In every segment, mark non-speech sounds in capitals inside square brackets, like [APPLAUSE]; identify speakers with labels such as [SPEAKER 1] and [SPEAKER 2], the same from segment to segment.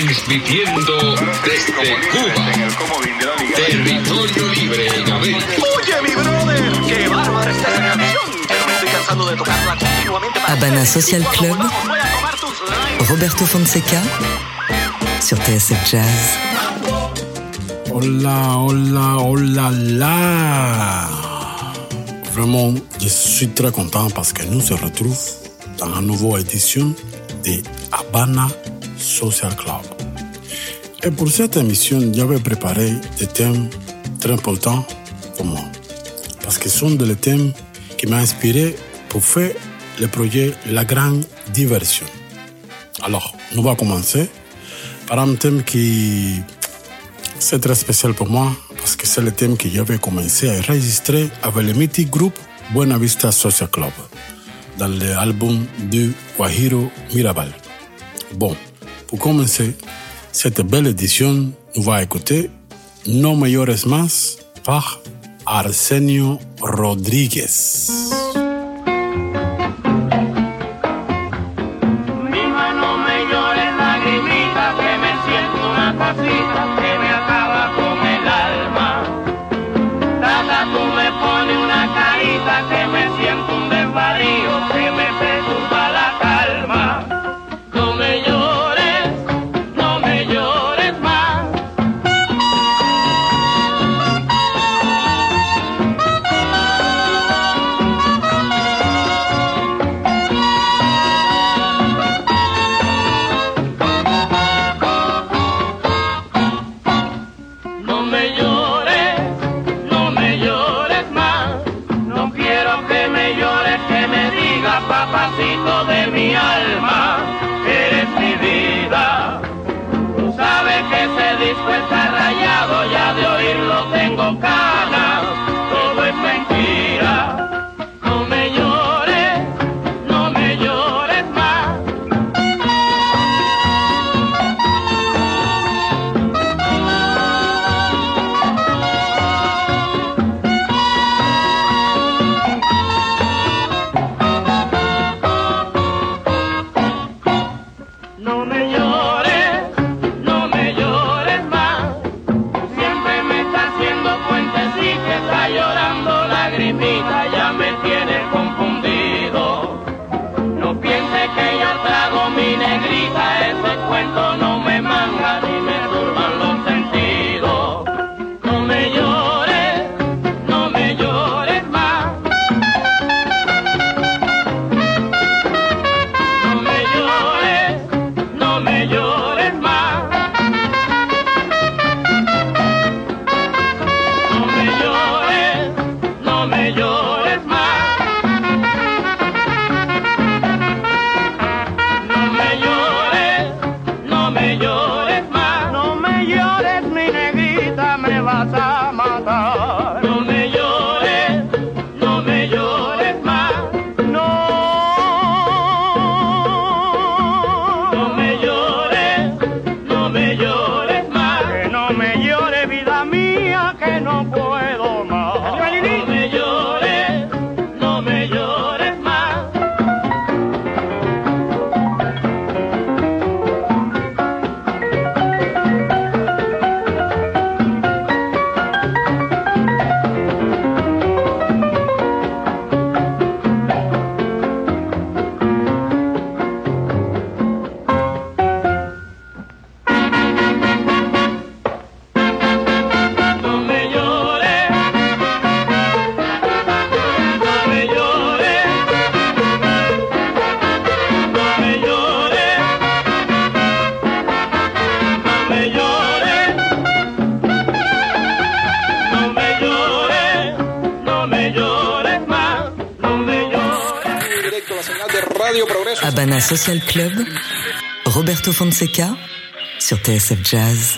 [SPEAKER 1] transmitiendo desde Cuba. Territorio libre en América.
[SPEAKER 2] Oye, mi brother, qué bárbara esta canción. Pero me estoy cansando de tocarla continuamente. para
[SPEAKER 3] Habana. Social Club. Roberto Fonseca sur TSF Jazz.
[SPEAKER 4] Hola, hola, hola, là. Vraiment, je suis très content parce que nous se retrouvons dans une nouvelle édition de Habana Social Club. Et pour cette émission, j'avais préparé des thèmes très importants pour moi. Parce que ce sont des thèmes qui m'ont inspiré pour faire le projet La Grande Diversion. Alors, nous allons commencer par un thème qui c'est très spécial pour moi parce que c'est le thème que j'avais commencé à enregistrer avec le mythique groupe Buena Vista Social Club dans l'album de Guajiro Mirabal. Bon, pour commencer cette belle édition, nous allons écouter No Mayores Más par Arsenio Rodríguez.
[SPEAKER 3] Social Club. Roberto Fonseca sur TSF Jazz.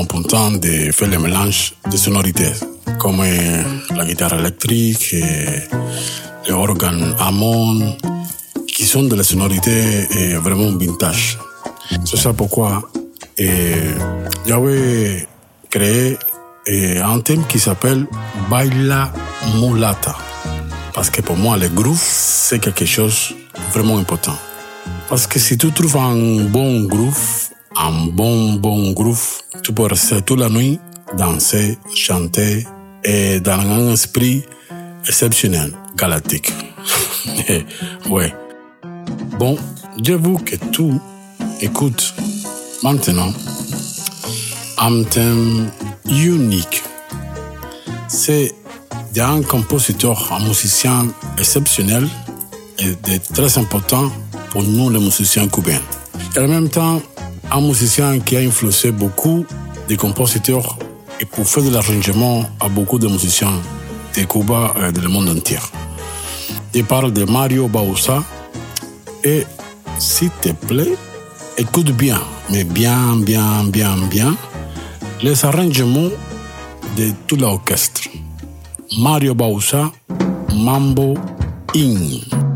[SPEAKER 5] Important de faire le mélange de sonorités, comme euh, la guitare électrique, et les organes Hammond, qui sont de la sonorité euh, vraiment vintage. C'est ça pourquoi euh, j'avais créé euh, un thème qui s'appelle Baila Mulata. Parce que pour moi, le groove, c'est quelque chose vraiment important. Parce que si tu trouves un bon groove, un bon, bon groove, tu peux rester toute la nuit, danser, chanter, et dans un esprit exceptionnel, galactique. [LAUGHS] ouais. Bon, je veux que tu écoutes maintenant un thème unique. C'est d'un compositeur, un musicien exceptionnel et très important pour nous les musiciens cubains. Et en même temps, un musicien qui a influencé beaucoup de compositeurs et pour faire de l'arrangement à beaucoup de musiciens de Cuba et du monde entier. Je parle de Mario Bausa et s'il te plaît, écoute bien, mais bien, bien, bien, bien, les arrangements de tout l'orchestre. Mario Bausa, Mambo In.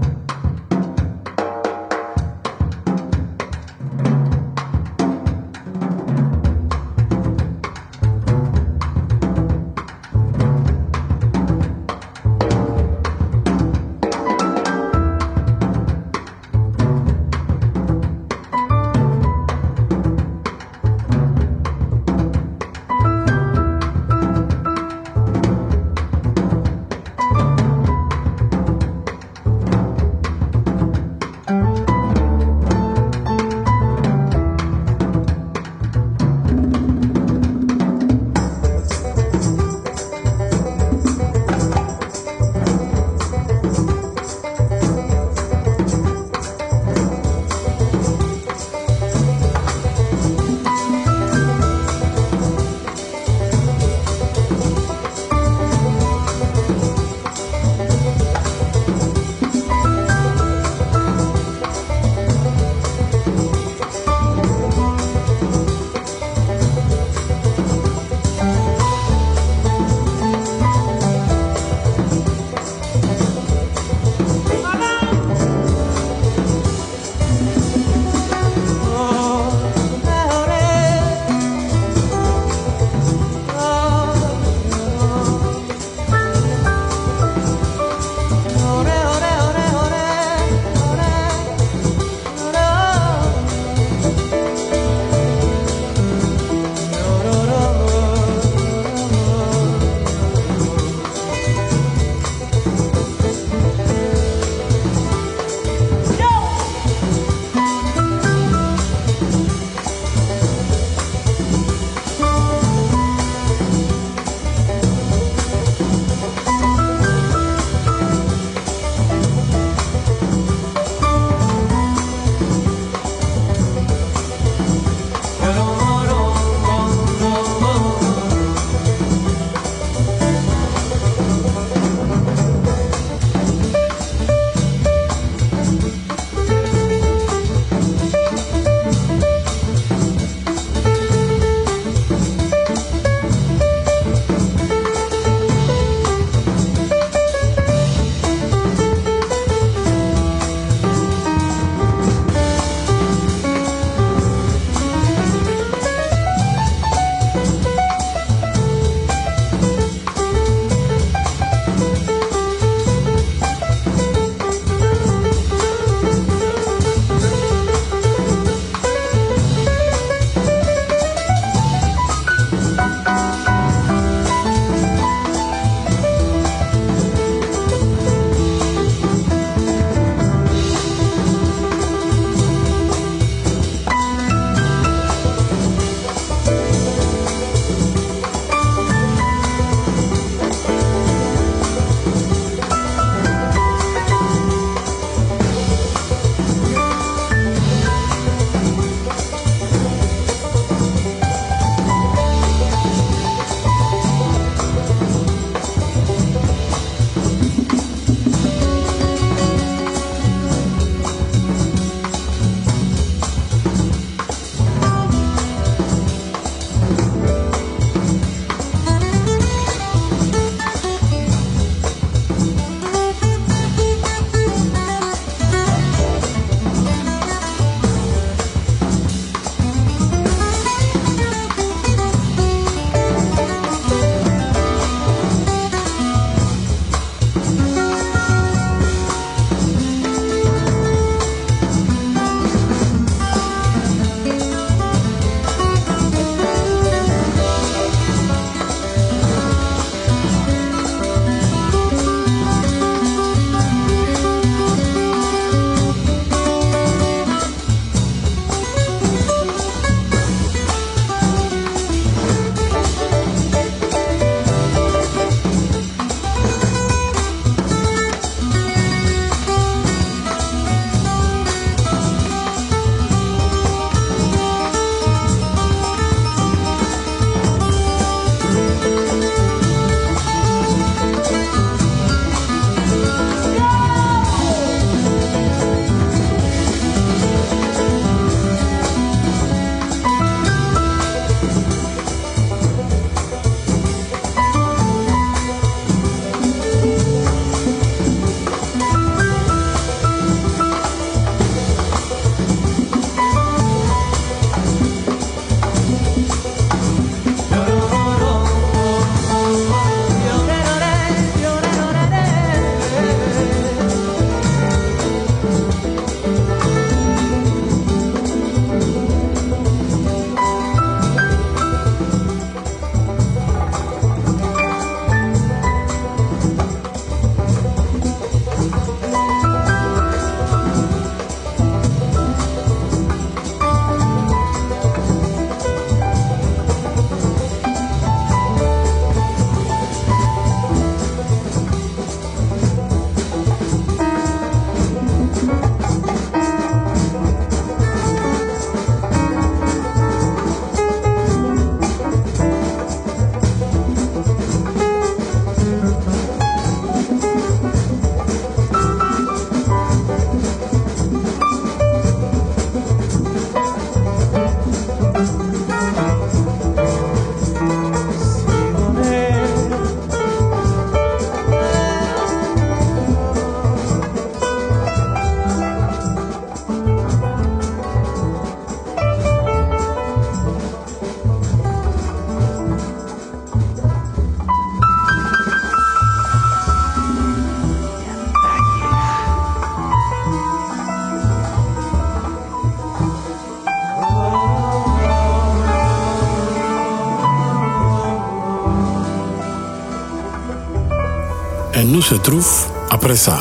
[SPEAKER 5] Se trouve après ça.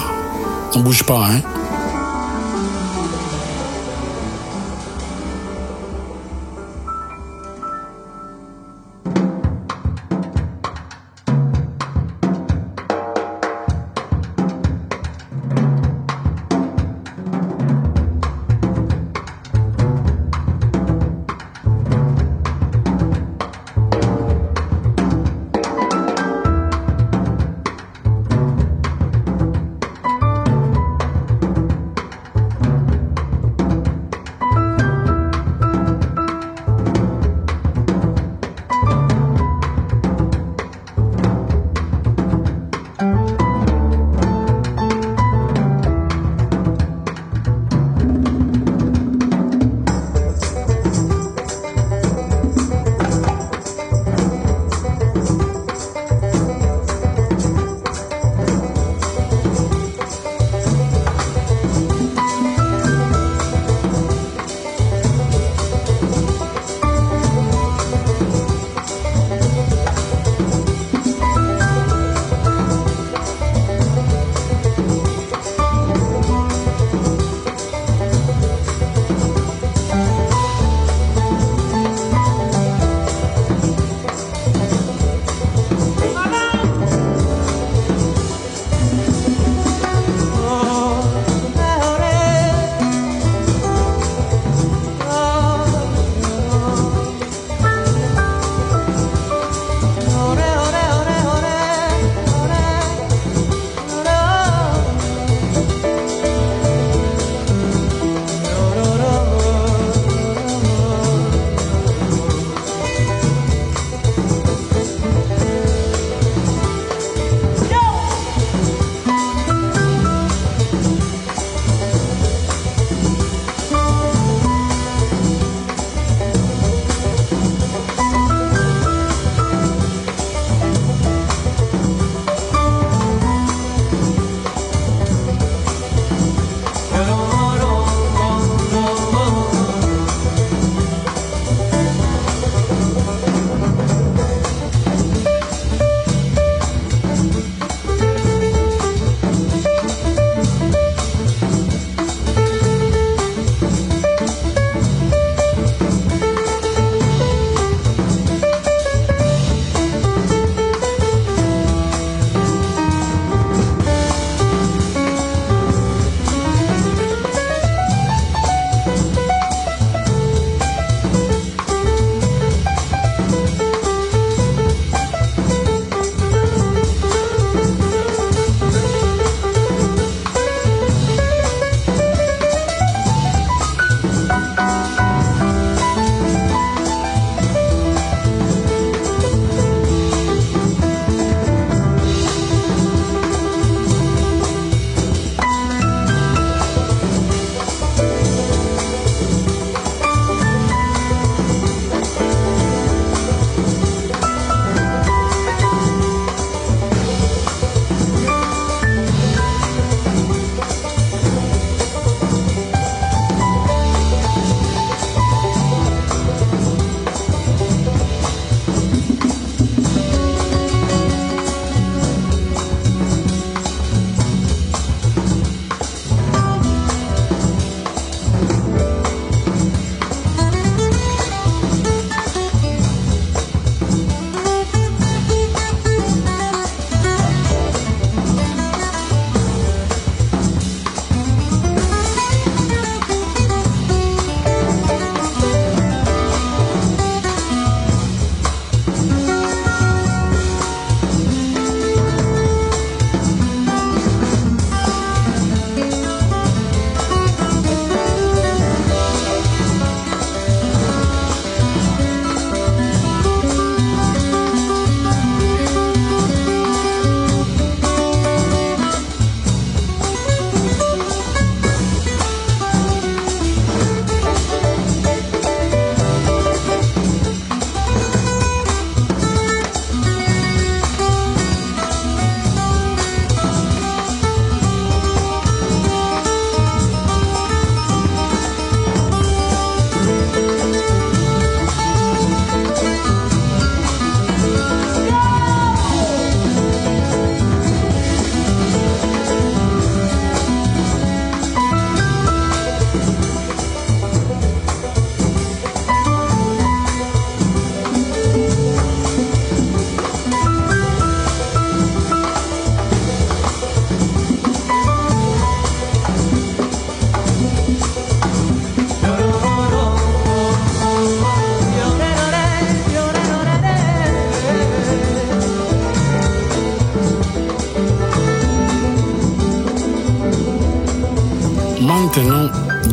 [SPEAKER 5] On bouge pas, hein.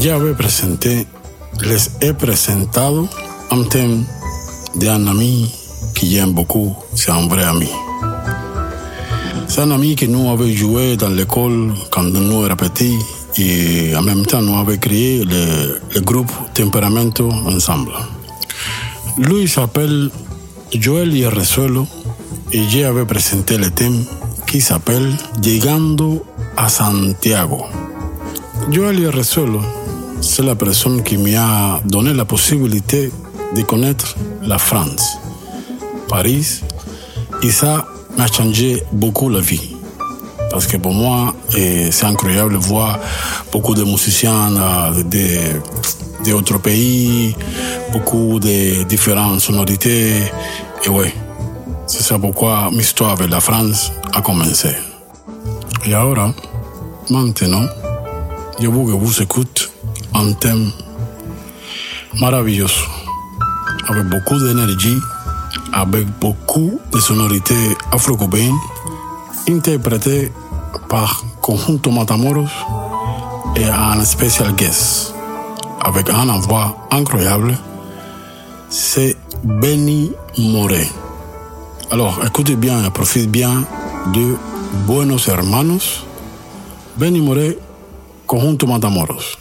[SPEAKER 4] J'avais présenté, les ai présentado un thème d'un ami qui j'aime beaucoup, c'est un vrai ami. C'est un ami que nous avons joué dans l'école quand nous étions petits et en même temps nous avons créé le, le groupe Temperamento ensemble. Lui s'appelle Joel Yerresuelo et j'avais présenté le thème qui s'appelle Llegando a Santiago. Joel Yerresuelo, c'est la personne qui m'a donné la possibilité de connaître la France, Paris, et ça m'a changé beaucoup la vie. Parce que pour moi, c'est incroyable de voir beaucoup de musiciens euh, de, d'autres pays, beaucoup de différentes sonorités. Et ouais, c'est ça pourquoi ma histoire avec la France a commencé. Et ahora, maintenant, je veux que vous écoutez thème merveilleux, avec beaucoup d'énergie, avec beaucoup de sonorités afro-cubaines, interprété par Conjunto Matamoros et un spécial guest avec un voix incroyable, c'est Benny Moré. Alors écoutez bien et profitez bien de Buenos Hermanos, Benny Moré, Conjunto Matamoros.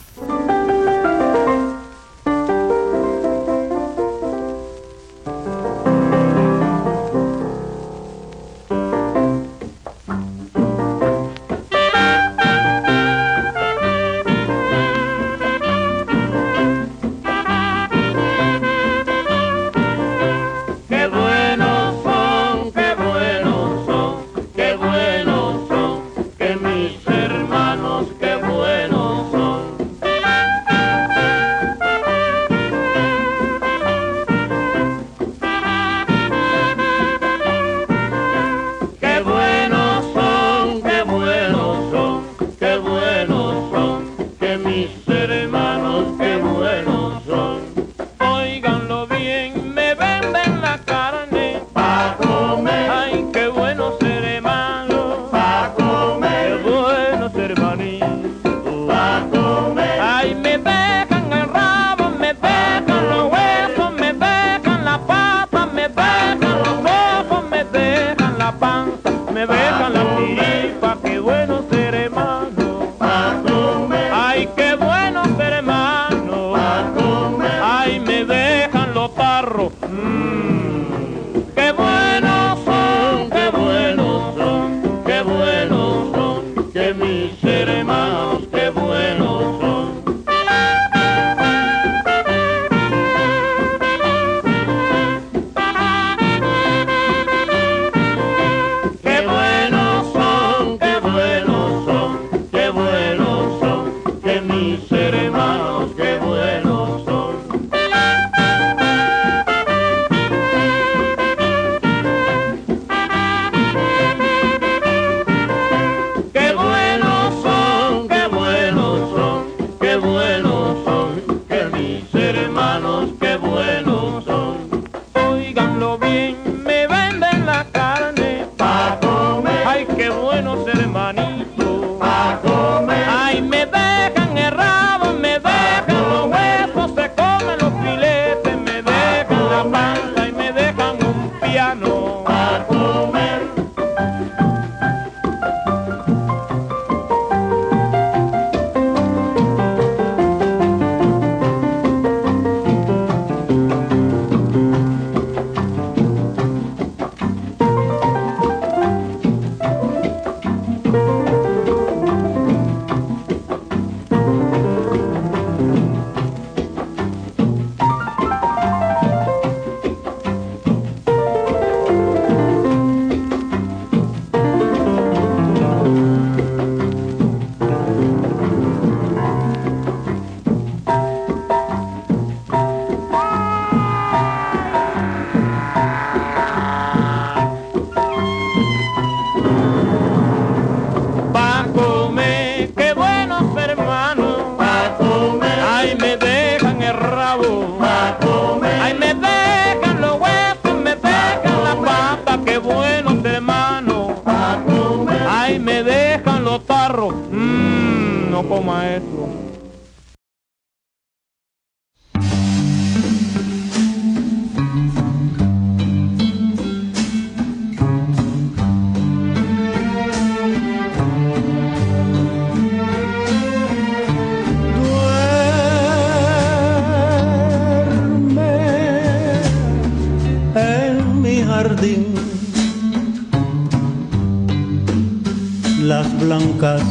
[SPEAKER 6] Blancas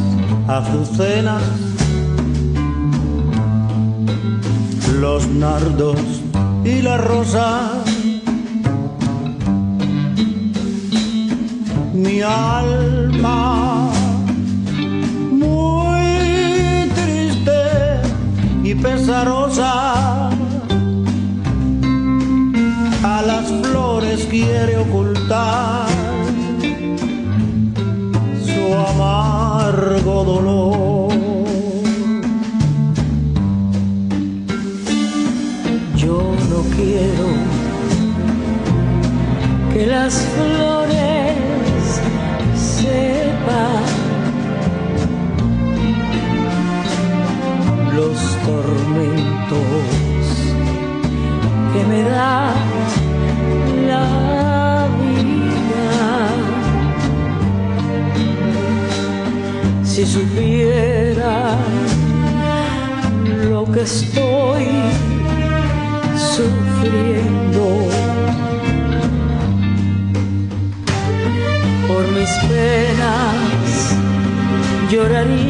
[SPEAKER 6] azucenas, los nardos y la rosa. Mi alma muy triste y pesarosa a las flores quiere
[SPEAKER 7] flores sepan los tormentos que me da la vida. Si supieran lo que estoy
[SPEAKER 8] lloraría.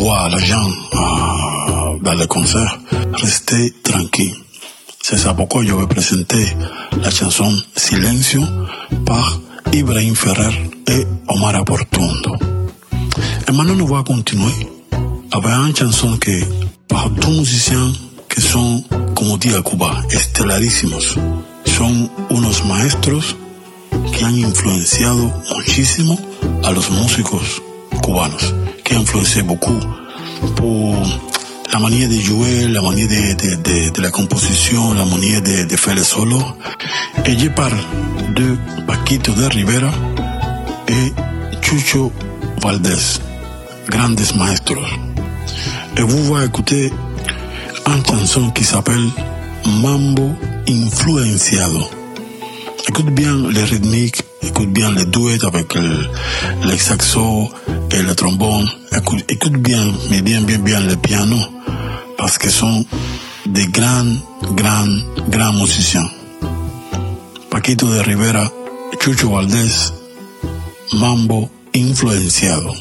[SPEAKER 8] Voir les gens euh, dans les concerts rester tranquilles. C'est ça pourquoi je vais présenter la chanson Silencio par Ibrahim Ferrer et Omar Aportundo. Et maintenant, nous allons continuer avec une chanson que par tous musiciens que son, como dit à Cuba, estelarísimos. Son unos maestros que han influenciado muchísimo a los músicos cubanos, que han influenciado beaucoup por la manera de jouer, la manera de, de, de, de la composition, la manera de, de faire le solo. Et je parle de Paquito de Rivera et
[SPEAKER 5] Chucho Valdés, grandes maestros. Et vous va écouter une chanson qui s'appelle Mambo Influenciado. Écoute bien les rythmiques, écoute bien les duets avec le, les saxos et le trombone. Écoute, écoute bien, mais bien, bien, bien le piano, parce que sont des grands, grands, grands musiciens. Paquito de Rivera, Chucho Valdés, Mambo Influenciado.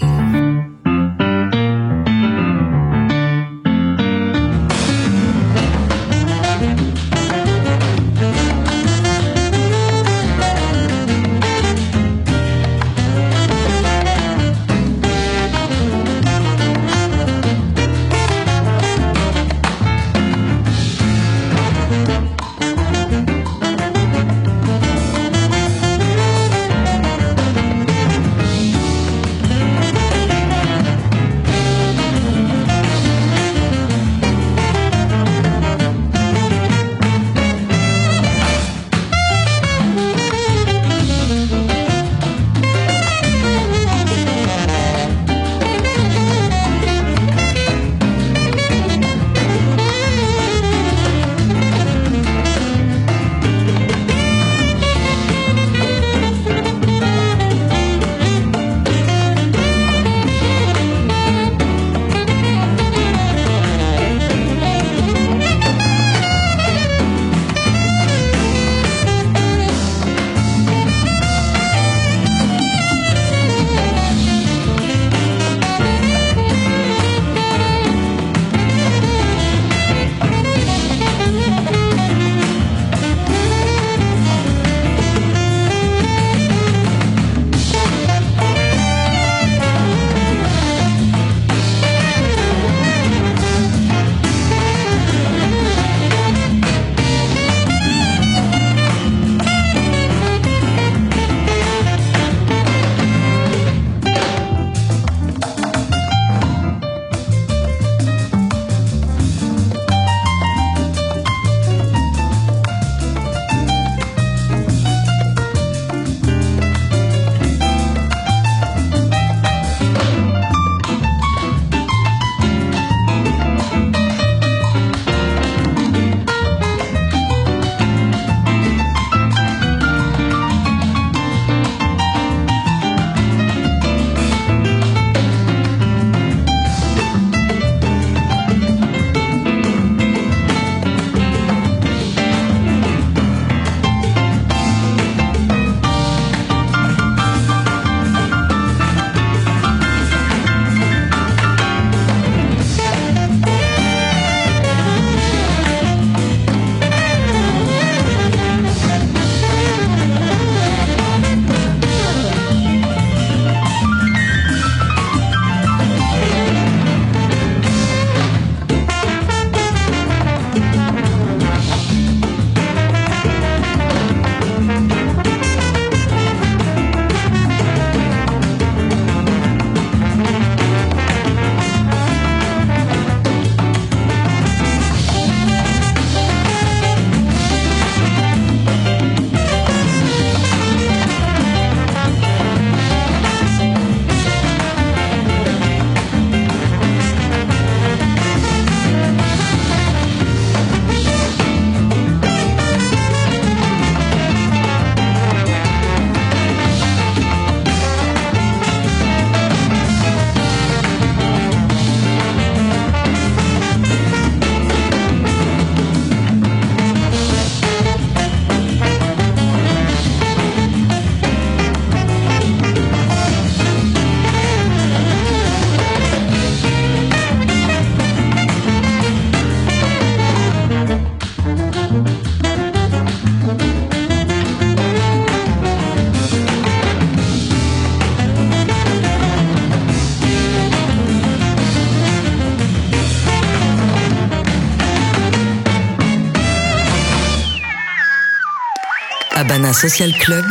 [SPEAKER 3] Social Club,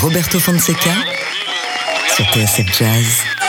[SPEAKER 3] Roberto Fonseca sur TSF Jazz.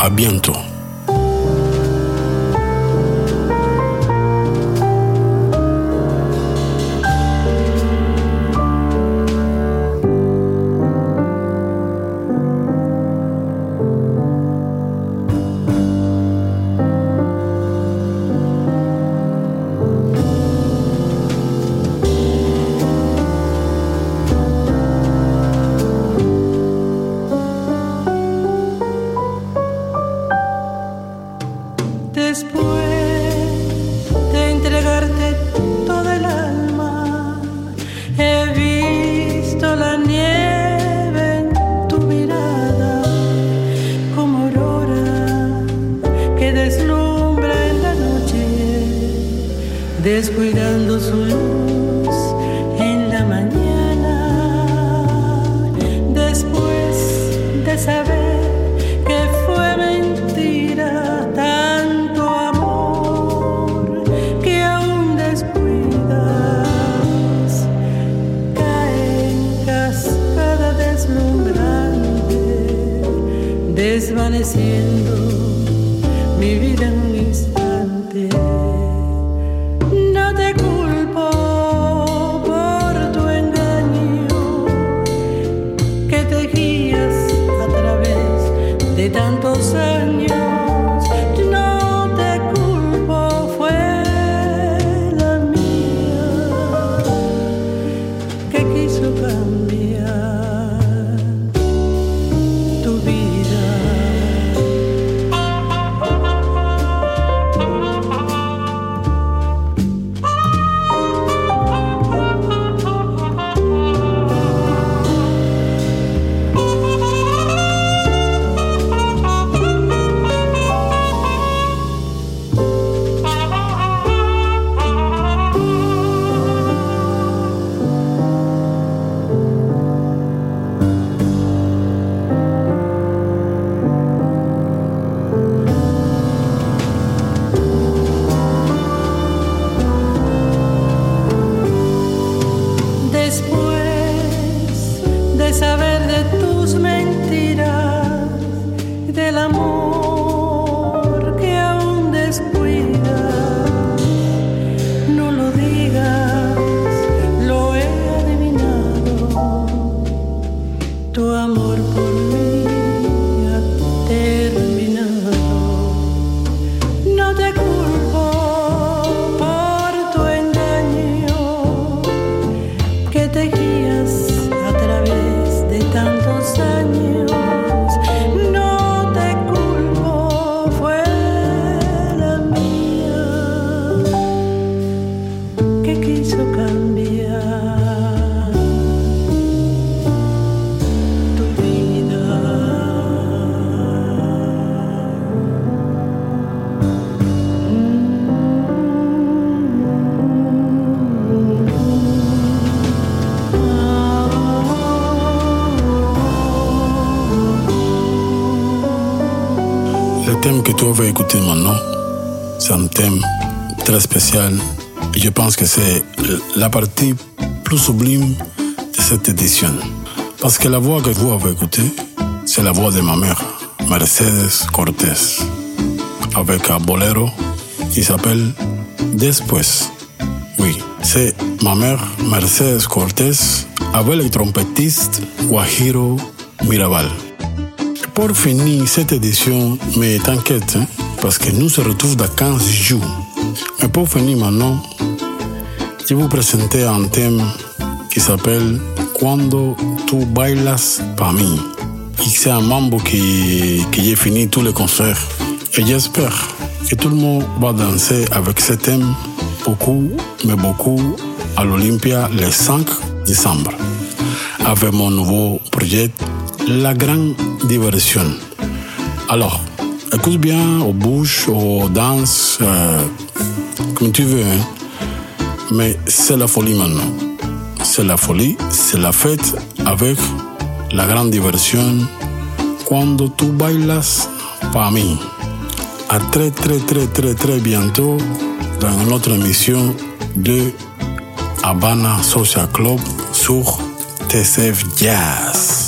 [SPEAKER 9] À bientôt. C'est la partie plus sublime de cette édition. Parce que la voix que vous avez écoutée, c'est la voix de ma mère, Mercedes Cortés, avec un bolero qui s'appelle Después. Oui, c'est ma mère, Mercedes Cortés, avec le trompettiste Guajiro Mirabal pour finir cette édition, mais t'inquiète, hein, parce que nous se retrouvons dans 15 jours. Mais pour finir maintenant, je vais vous présenter un thème qui s'appelle Cuando tu bailas para mí. C'est un mambo qui, qui fini tous les concerts. Et j'espère que tout le monde va danser avec ce thème beaucoup, mais beaucoup à l'Olympia le 5 décembre. Avec mon nouveau projet la grande diversion. Alors, écoute bien aux bouches, aux danses, euh, comme tu veux. Hein. Mais c'est la folie maintenant. C'est la folie, c'est la fête avec la grande diversion. Cuando tu bailas para mí. À très très très très très bientôt dans notre émission de Habana Social Club sur
[SPEAKER 10] TCF Jazz.